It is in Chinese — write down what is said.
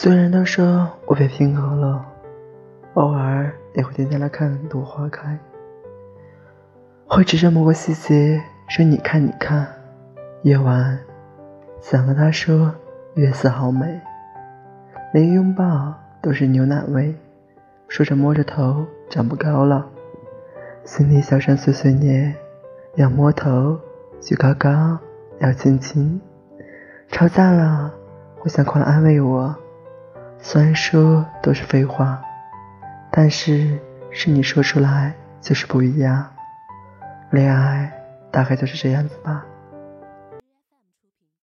虽然都说我被平和了，偶尔也会停下来看朵花开，会指着某个细节说：“你看，你看。”夜晚，想和他说：“月色好美。”连拥抱都是牛奶味，说着摸着头长不高了，心里小声碎碎念：要摸头，举高高，要亲亲。吵架了，会想快来安慰我。虽然说都是废话，但是是你说出来就是不一样。恋爱大概就是这样子吧。